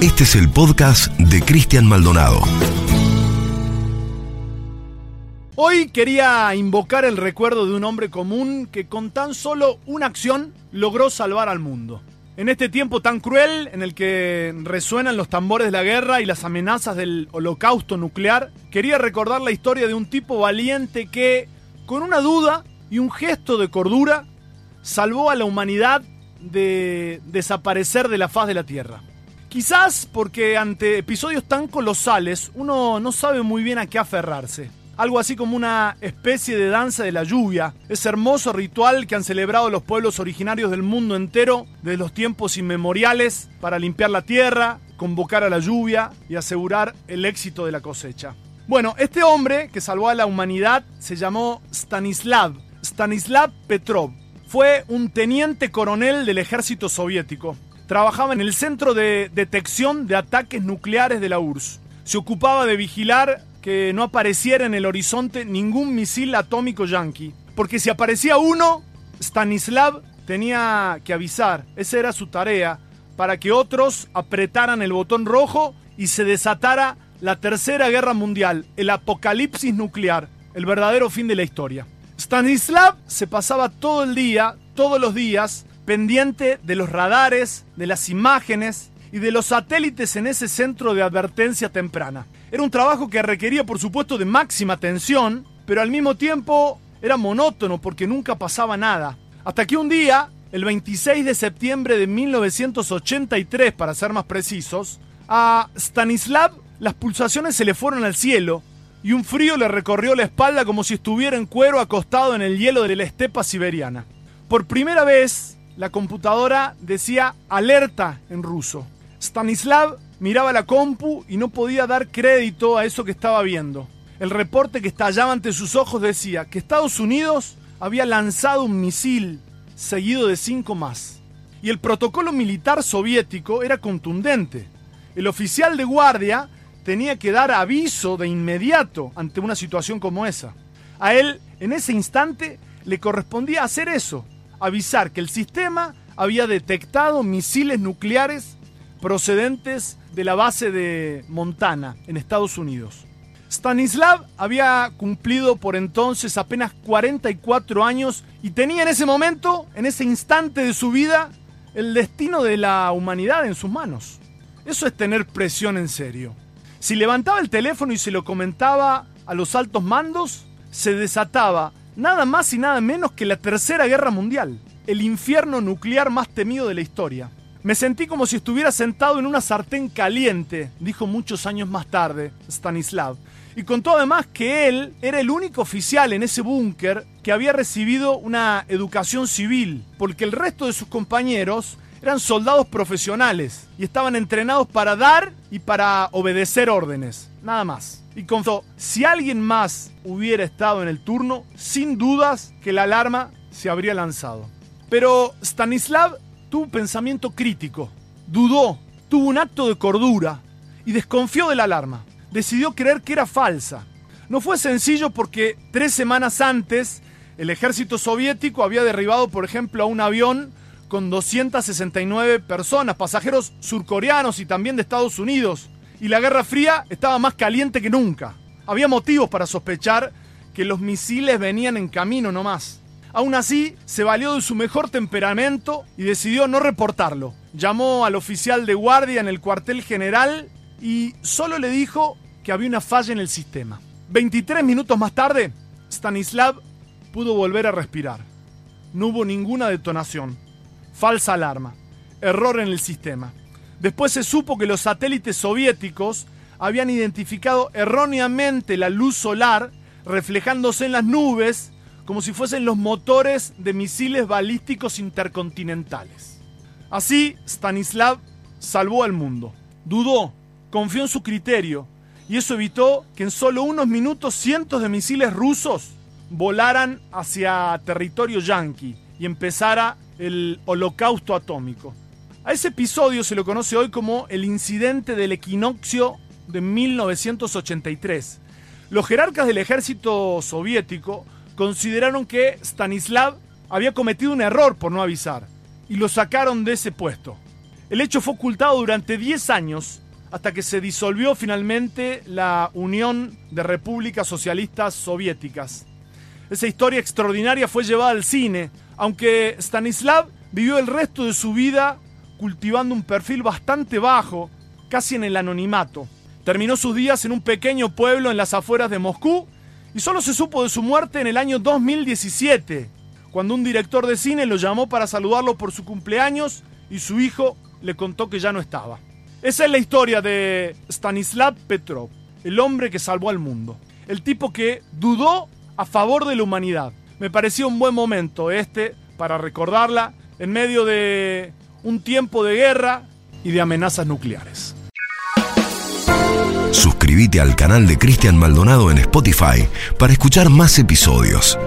Este es el podcast de Cristian Maldonado. Hoy quería invocar el recuerdo de un hombre común que con tan solo una acción logró salvar al mundo. En este tiempo tan cruel en el que resuenan los tambores de la guerra y las amenazas del holocausto nuclear, quería recordar la historia de un tipo valiente que, con una duda y un gesto de cordura, salvó a la humanidad de desaparecer de la faz de la Tierra. Quizás porque ante episodios tan colosales uno no sabe muy bien a qué aferrarse algo así como una especie de danza de la lluvia, ese hermoso ritual que han celebrado los pueblos originarios del mundo entero desde los tiempos inmemoriales para limpiar la tierra, convocar a la lluvia y asegurar el éxito de la cosecha. Bueno, este hombre que salvó a la humanidad se llamó Stanislav, Stanislav Petrov. Fue un teniente coronel del ejército soviético. Trabajaba en el centro de detección de ataques nucleares de la URSS. Se ocupaba de vigilar que no apareciera en el horizonte ningún misil atómico yanqui. Porque si aparecía uno, Stanislav tenía que avisar. Esa era su tarea, para que otros apretaran el botón rojo y se desatara la Tercera Guerra Mundial, el apocalipsis nuclear, el verdadero fin de la historia. Stanislav se pasaba todo el día, todos los días, pendiente de los radares, de las imágenes y de los satélites en ese centro de advertencia temprana. Era un trabajo que requería, por supuesto, de máxima atención, pero al mismo tiempo era monótono porque nunca pasaba nada. Hasta que un día, el 26 de septiembre de 1983, para ser más precisos, a Stanislav las pulsaciones se le fueron al cielo y un frío le recorrió la espalda como si estuviera en cuero acostado en el hielo de la estepa siberiana. Por primera vez, la computadora decía alerta en ruso. Stanislav miraba la compu y no podía dar crédito a eso que estaba viendo. El reporte que estallaba ante sus ojos decía que Estados Unidos había lanzado un misil seguido de cinco más. Y el protocolo militar soviético era contundente. El oficial de guardia tenía que dar aviso de inmediato ante una situación como esa. A él, en ese instante, le correspondía hacer eso, avisar que el sistema había detectado misiles nucleares procedentes de la base de Montana, en Estados Unidos. Stanislav había cumplido por entonces apenas 44 años y tenía en ese momento, en ese instante de su vida, el destino de la humanidad en sus manos. Eso es tener presión en serio. Si levantaba el teléfono y se lo comentaba a los altos mandos, se desataba nada más y nada menos que la Tercera Guerra Mundial, el infierno nuclear más temido de la historia. Me sentí como si estuviera sentado en una sartén caliente, dijo muchos años más tarde Stanislav. Y contó además que él era el único oficial en ese búnker que había recibido una educación civil, porque el resto de sus compañeros eran soldados profesionales y estaban entrenados para dar y para obedecer órdenes, nada más. Y contó, si alguien más hubiera estado en el turno, sin dudas que la alarma se habría lanzado. Pero Stanislav tuvo pensamiento crítico, dudó, tuvo un acto de cordura y desconfió de la alarma. Decidió creer que era falsa. No fue sencillo porque tres semanas antes el ejército soviético había derribado, por ejemplo, a un avión con 269 personas, pasajeros surcoreanos y también de Estados Unidos. Y la Guerra Fría estaba más caliente que nunca. Había motivos para sospechar que los misiles venían en camino nomás. Aún así, se valió de su mejor temperamento y decidió no reportarlo. Llamó al oficial de guardia en el cuartel general y solo le dijo que había una falla en el sistema. 23 minutos más tarde, Stanislav pudo volver a respirar. No hubo ninguna detonación. Falsa alarma. Error en el sistema. Después se supo que los satélites soviéticos habían identificado erróneamente la luz solar reflejándose en las nubes como si fuesen los motores de misiles balísticos intercontinentales. Así, Stanislav salvó al mundo. Dudó, confió en su criterio, y eso evitó que en solo unos minutos cientos de misiles rusos volaran hacia territorio yanqui y empezara el holocausto atómico. A ese episodio se lo conoce hoy como el incidente del equinoccio de 1983. Los jerarcas del ejército soviético consideraron que Stanislav había cometido un error por no avisar y lo sacaron de ese puesto. El hecho fue ocultado durante 10 años hasta que se disolvió finalmente la Unión de Repúblicas Socialistas Soviéticas. Esa historia extraordinaria fue llevada al cine, aunque Stanislav vivió el resto de su vida cultivando un perfil bastante bajo, casi en el anonimato. Terminó sus días en un pequeño pueblo en las afueras de Moscú y solo se supo de su muerte en el año 2017, cuando un director de cine lo llamó para saludarlo por su cumpleaños y su hijo le contó que ya no estaba. Esa es la historia de Stanislav Petrov, el hombre que salvó al mundo, el tipo que dudó a favor de la humanidad. Me pareció un buen momento este para recordarla en medio de un tiempo de guerra y de amenazas nucleares. Suscríbete al canal de Cristian Maldonado en Spotify para escuchar más episodios.